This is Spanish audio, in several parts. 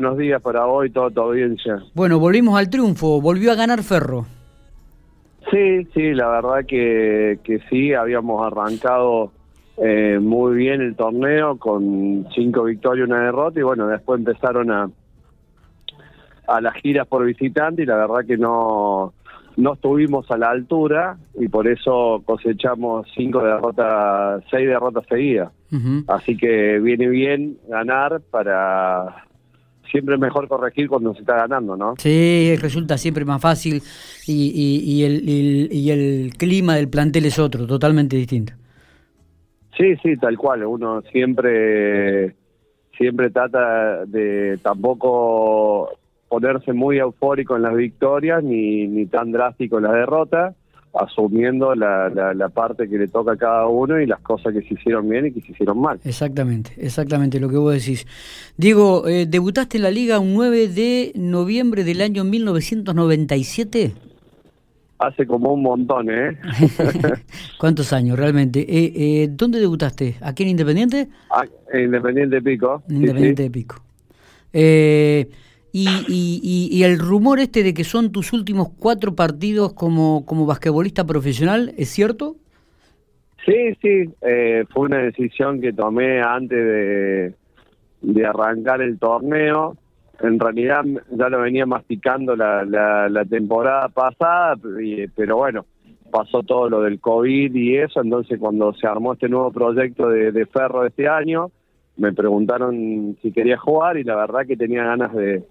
Buenos días para hoy, toda tu audiencia. Bueno, volvimos al triunfo, volvió a ganar Ferro. Sí, sí, la verdad que, que sí, habíamos arrancado eh, muy bien el torneo con cinco victorias y una derrota y bueno, después empezaron a, a las giras por visitante y la verdad que no, no estuvimos a la altura y por eso cosechamos cinco derrotas, seis derrotas seguidas. Así que viene bien ganar para siempre es mejor corregir cuando se está ganando, ¿no? Sí, resulta siempre más fácil y, y, el, y, el, clima del plantel es otro, totalmente distinto. Sí, sí, tal cual. Uno siempre, siempre trata de tampoco ponerse muy eufórico en las victorias ni, ni tan drástico en las derrotas asumiendo la, la, parte que le toca a cada uno y las cosas que se hicieron bien y que se hicieron mal. Exactamente, exactamente lo que vos decís. Diego, eh, debutaste en la liga un 9 de noviembre del año 1997. Hace como un montón, ¿eh? ¿Cuántos años realmente? Eh, eh, ¿Dónde debutaste? ¿Aquí en Independiente? Ah, en Independiente Pico. Independiente de Pico. Eh, y, y, y, el rumor este de que son tus últimos cuatro partidos como, como basquetbolista profesional, ¿es cierto? Sí, sí, eh, fue una decisión que tomé antes de, de arrancar el torneo. En realidad ya lo venía masticando la, la, temporada pasada, pero bueno, pasó todo lo del COVID y eso, entonces cuando se armó este nuevo proyecto de Ferro este año, me preguntaron si quería jugar y la verdad que tenía ganas de,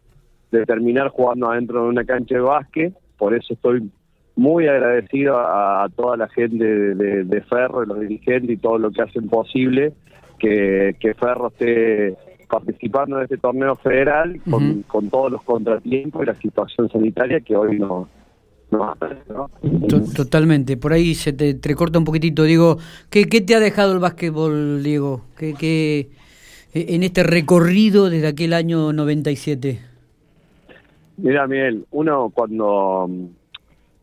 de terminar jugando adentro de una cancha de básquet. Por eso estoy muy agradecido a, toda la gente de, Ferro, los dirigentes y todo lo que hacen posible que, Ferro esté participando en este torneo federal con, todos los contratiempos y la situación sanitaria que hoy no, no, Totalmente, por ahí se te, te, corta un poquitito. Digo, ¿qué, ¿qué te ha dejado el básquetbol, Diego? ¿Qué, qué, en este recorrido desde aquel año 97? Mira, Miguel, uno cuando,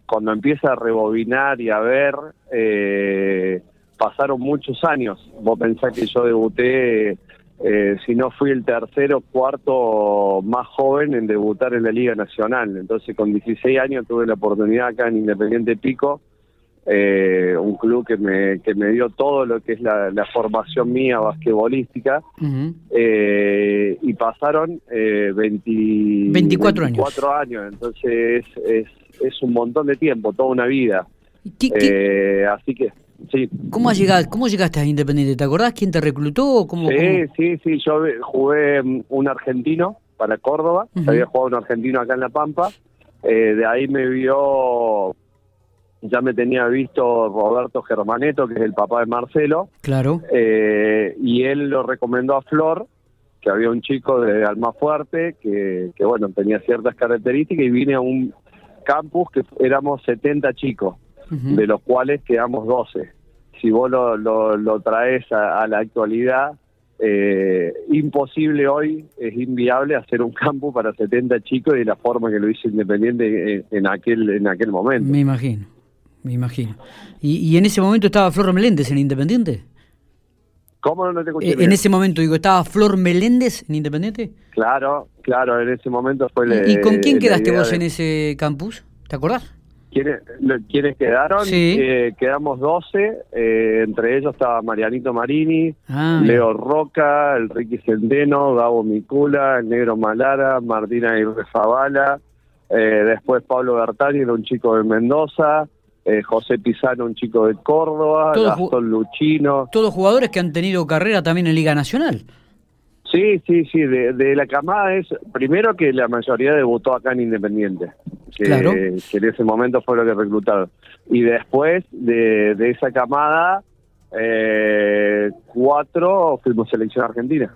cuando empieza a rebobinar y a ver, eh, pasaron muchos años. Vos pensás que yo debuté, eh, si no fui el tercero, cuarto más joven en debutar en la Liga Nacional. Entonces, con 16 años tuve la oportunidad acá en Independiente Pico eh, un club que me, que me dio todo lo que es la, formación mía basquetbolística eh, y pasaron eh, 24, años. entonces es, es, un montón de tiempo, toda una vida. Eh, así que sí. ¿Cómo, has llegado, ¿Cómo llegaste a Independiente? ¿Te acordás quién te reclutó? ¿Cómo, sí, sí, sí, yo jugué un argentino para Córdoba, había jugado un argentino acá en La Pampa, de ahí me vio ya me tenía visto Roberto Germaneto, que es el papá de Marcelo. Claro. Eh, y él lo recomendó a Flor, que había un chico de Almafuerte que, que, bueno, tenía ciertas características y vine a un campus que éramos 70 chicos, de los cuales quedamos 12. Si vos lo, lo, traes a, la actualidad, eh, imposible hoy, es inviable hacer un campus para 70 chicos de la forma que lo hizo Independiente en, en aquel en aquel momento. Me imagino me imagino. ¿Y, en ese momento estaba Flor Meléndez en Independiente? ¿Cómo no te escuché? Eh, en ese momento, digo, ¿estaba Flor Meléndez en Independiente? Claro, claro, en ese momento fue... ¿Y, ¿y con quién quedaste vos en ese campus? ¿Te acordás? ¿Quiénes, ¿quiénes quedaron? Sí. Eh, quedamos 12, eh, entre ellos estaba Marianito Marini, ah, Leo Roca, el Ricky Centeno, Gabo Micula, el Negro Malara, Martina Irrefabala, eh, después Pablo Bertani, era un chico de Mendoza, eh, José Pizano, un chico de Córdoba, Gastón Luchino. Todos jugadores que han tenido carrera también en Liga Nacional. Sí, sí, sí, de, la camada es, primero que la mayoría debutó acá en Independiente, que, que en ese momento fue lo que reclutaron. Y después de, esa camada, eh, cuatro fuimos selección argentina.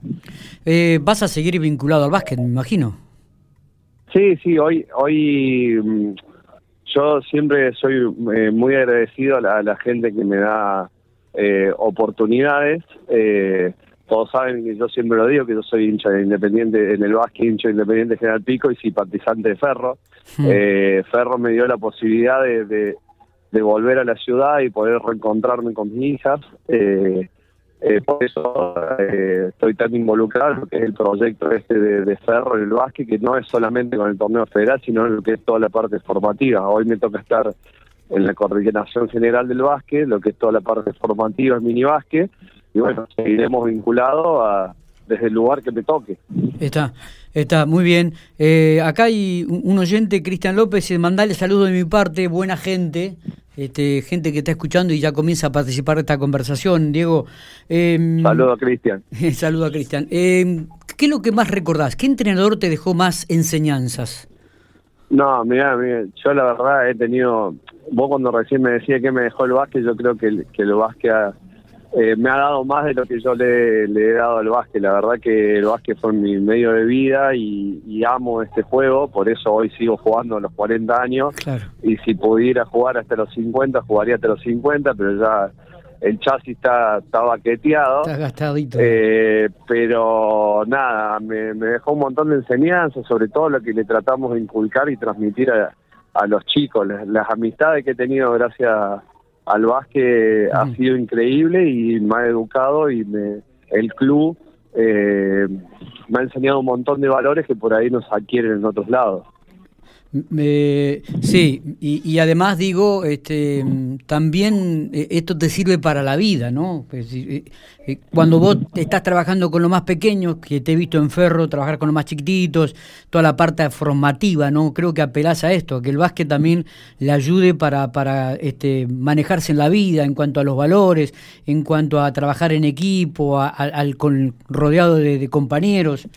Eh, ¿Vas a seguir vinculado al básquet, me imagino? Sí, sí, hoy, hoy mm, yo siempre soy eh, muy agradecido a la, gente que me da eh, oportunidades. Eh, todos saben que yo siempre lo digo, que yo soy hincha de Independiente, en el básquet hincha de Independiente General Pico y simpatizante de Ferro. Hmm. Ferro me dio la posibilidad de, de, volver a la ciudad y poder reencontrarme con mis hijas. Eh, por eso eh, estoy tan involucrado en lo que es el proyecto este de, Ferro en el básquet, que no es solamente con el torneo federal, sino en lo que es toda la parte formativa. Hoy me toca estar en la coordinación general del básquet, lo que es toda la parte formativa en mini básquet, y bueno, seguiremos vinculados a, desde el lugar que me toque. Está, está, muy bien. Eh, acá hay un oyente, Cristian López, mandale saludos de mi parte, buena gente este, gente que está escuchando y ya comienza a participar de esta conversación. Diego. Eh, saludo a Cristian. saludo a Cristian. Em, ¿Qué es lo que más recordás? ¿Qué entrenador te dejó más enseñanzas? No, mira, yo la verdad he tenido, vos cuando recién me decía que me dejó el básquet, yo creo que, que el básquet eh, me ha dado más de lo que yo le, he dado al básquet. La verdad que el básquet fue mi medio de vida y, amo este juego, por eso hoy sigo jugando a los 40 años. Y si pudiera jugar hasta los 50, jugaría hasta los 50, pero ya el chasis está, está baqueteado. Está gastadito. Eh, pero nada, me, dejó un montón de enseñanzas, sobre todo lo que le tratamos de inculcar y transmitir a, los chicos, las amistades que he tenido gracias al básquet ha sido increíble y me ha educado y me, el club eh, me ha enseñado un montón de valores que por ahí no se adquieren en otros lados sí, y, además digo, este, también eh, esto te sirve para la vida, ¿no? Eh, eh, cuando vos estás trabajando con los más pequeños, que te he visto en Ferro, trabajar con los más chiquititos, toda la parte formativa, ¿no? Creo que apelás a esto, que el básquet también le ayude para, para este, manejarse en la vida en cuanto a los valores, en cuanto a trabajar en equipo, al, con, rodeado de compañeros.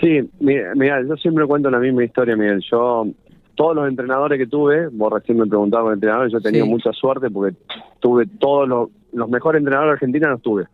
Sí, mira, yo siempre cuento la misma historia, Miguel. Yo, todos los entrenadores que tuve, vos recién me preguntabas por entrenadores, yo he tenido mucha suerte porque tuve todos los, los mejores entrenadores argentinos los tuve.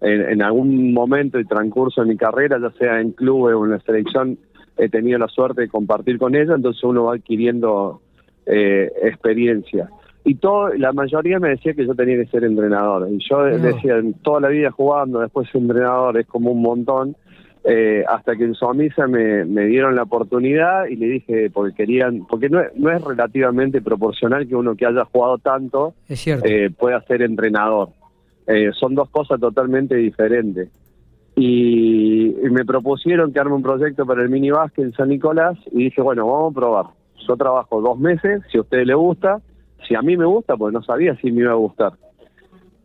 En, algún momento y transcurso de mi carrera, ya sea en clubes o en la selección, he tenido la suerte de compartir con ellos, entonces uno va adquiriendo eh, experiencia. Y todo, la mayoría me decía que yo tenía que ser entrenador. Y yo decía, toda la vida jugando, después entrenador, es como un montón. Eh, hasta que en Somisa me, me dieron la oportunidad y le dije, porque querían, porque no, no es relativamente proporcional que uno que haya jugado tanto eh, pueda ser entrenador. Eh, son dos cosas totalmente diferentes. Y, me propusieron que arme un proyecto para el mini básquet en San Nicolás y dije, bueno, vamos a probar. Yo trabajo dos meses, si a usted le gusta, si a mí me gusta, pues no sabía si me iba a gustar.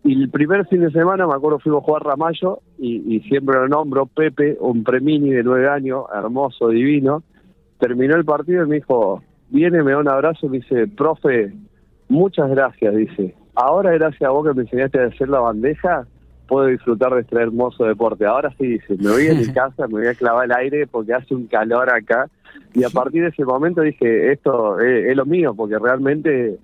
Y el primer fin de semana, me acuerdo, fuimos a jugar Ramallo y, siempre lo nombro, Pepe, un premini de nueve años, hermoso, divino. Terminó el partido y me dijo, viene, me da un abrazo y me dice, profe, muchas gracias, dice. Ahora, gracias a vos que me enseñaste a hacer la bandeja, puedo disfrutar de este hermoso deporte. Ahora sí, dice, me voy a mi casa, me voy a clavar el aire porque hace un calor acá. Y a partir de ese momento dije, esto es, es lo mío, porque realmente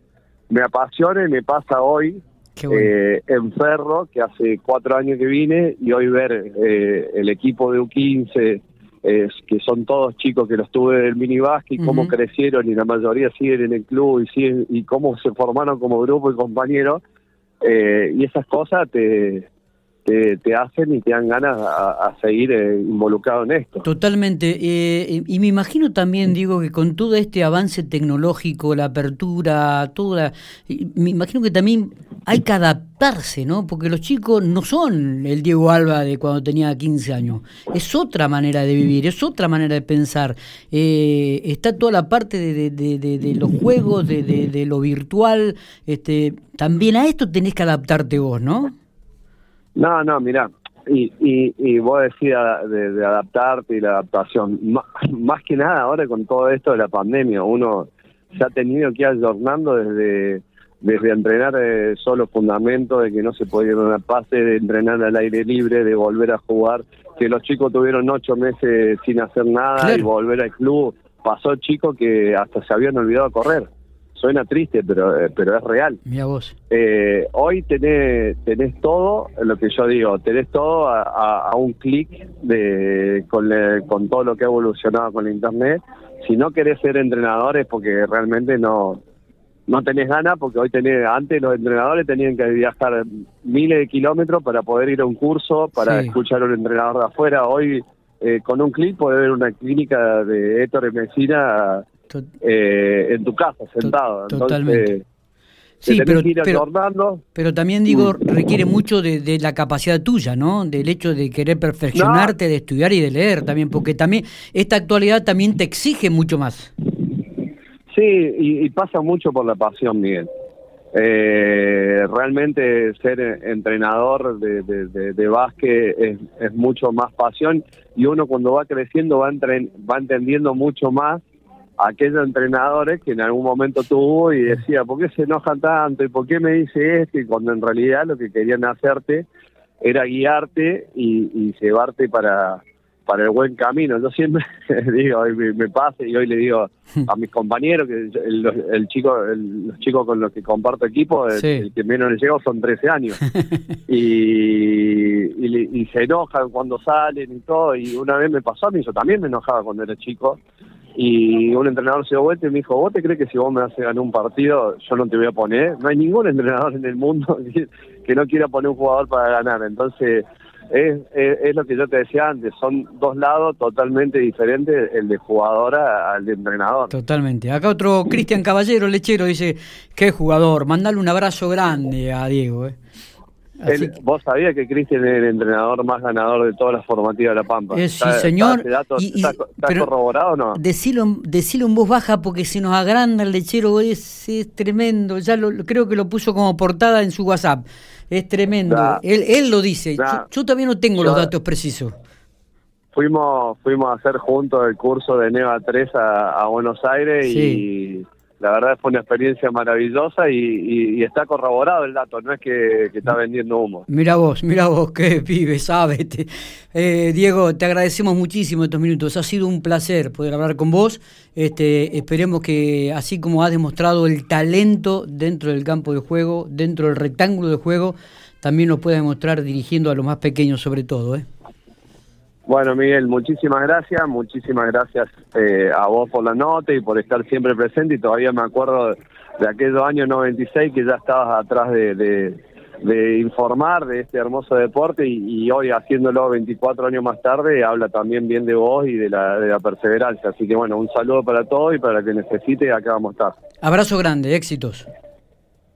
me apasiona y me pasa hoy eh, en Ferro, que hace cuatro años que vine, y hoy ver eh, el equipo de U15, que son todos chicos que los tuve del mini y cómo crecieron y la mayoría siguen en el club y siguen y cómo se formaron como grupo y compañeros, eh, y esas cosas te, te, hacen y te dan ganas a, seguir eh, involucrado en esto. Totalmente. Eh, y me imagino también, digo, que con todo este avance tecnológico, la apertura, toda, me imagino que también hay que adaptarse, ¿no? Porque los chicos no son el Diego Alba de cuando tenía 15 años. Es otra manera de vivir, es otra manera de pensar. Eh, está toda la parte de, de, los juegos, de, lo virtual. Este, también a esto tenés que adaptarte vos, ¿no? No, no, mira, y, y, y vos decís de, adaptarte y la adaptación. más que nada ahora con todo esto de la pandemia, uno se ha tenido que ir desde desde entrenar eh, solo fundamentos, de que no se podía ir a pase, de entrenar al aire libre, de volver a jugar, que los chicos tuvieron ocho meses sin hacer nada y volver al club. Pasó chicos que hasta se habían olvidado correr suena triste, pero eh, pero es real. Mira vos. Eh, hoy tenés, tenés todo, lo que yo digo, tenés todo a, un clic de con, con todo lo que ha evolucionado con la internet. Si no querés ser entrenadores porque realmente no no tenés ganas, porque hoy tenés, antes los entrenadores tenían que viajar miles de kilómetros para poder ir a un curso, para escuchar a un entrenador de afuera. Hoy eh, con un clic podés ver una clínica de Héctor Messina eh, en tu casa, sentado. Totalmente. Sí, pero, pero, también digo, mm. requiere mucho de, la capacidad tuya, ¿no? Del hecho de querer perfeccionarte, de estudiar y de leer también, porque también esta actualidad también te exige mucho más. Sí, y, pasa mucho por la pasión, Miguel. Eh, realmente ser entrenador de, de, básquet es, es, mucho más pasión y uno cuando va creciendo va, va entendiendo mucho más aquellos entrenadores que en algún momento tuvo y decía, ¿por qué se enojan tanto? ¿Y por qué me dice esto? Y cuando en realidad lo que querían hacerte era guiarte y, llevarte para, para el buen camino. Yo siempre digo, me, me pasa y hoy le digo a mis compañeros que el, chico, los chicos con los que comparto equipo, el, que menos les llegó son 13 años. y, y, se enojan cuando salen y todo. Y una vez me pasó a mí, yo también me enojaba cuando era chico y un entrenador se dio vuelta y me dijo, ¿vos te crees que si vos me haces ganar un partido, yo no te voy a poner? No hay ningún entrenador en el mundo que no quiera poner un jugador para ganar. Entonces, es, es, lo que yo te decía antes, son dos lados totalmente diferentes, el de jugadora al de entrenador. Totalmente. Acá otro Cristian Caballero, lechero, dice, qué jugador, mandale un abrazo grande a Diego. Eh. Vos sabías que Cristian es el entrenador más ganador de todas las formativas de La Pampa. Eh, sí, señor. ¿Está, corroborado o no? Decilo, decilo, en voz baja porque se nos agranda el lechero, es, es tremendo. Ya lo, creo que lo puso como portada en su WhatsApp. Es tremendo. él, él lo dice. Yo, también no tengo los datos precisos. Fuimos, fuimos a hacer juntos el curso de NEVA 3 a, Buenos Aires y la verdad fue una experiencia maravillosa y, está corroborado el dato, no es que, está vendiendo humo. Mira vos, mira vos, qué pibe, sabes. Eh, Diego, te agradecemos muchísimo estos minutos, ha sido un placer poder hablar con vos. Este, esperemos que así como has demostrado el talento dentro del campo de juego, dentro del rectángulo de juego, también lo puedas demostrar dirigiendo a los más pequeños sobre todo. ¿eh? Bueno, Miguel, muchísimas gracias, muchísimas gracias eh, a vos por la nota y por estar siempre presente y todavía me acuerdo de aquellos años 96 que ya estabas atrás de, informar de este hermoso deporte y, hoy haciéndolo 24 años más tarde habla también bien de vos y de la, de la perseverancia. Así que bueno, un saludo para todos y para que necesite, acá vamos a estar. Abrazo grande, éxitos.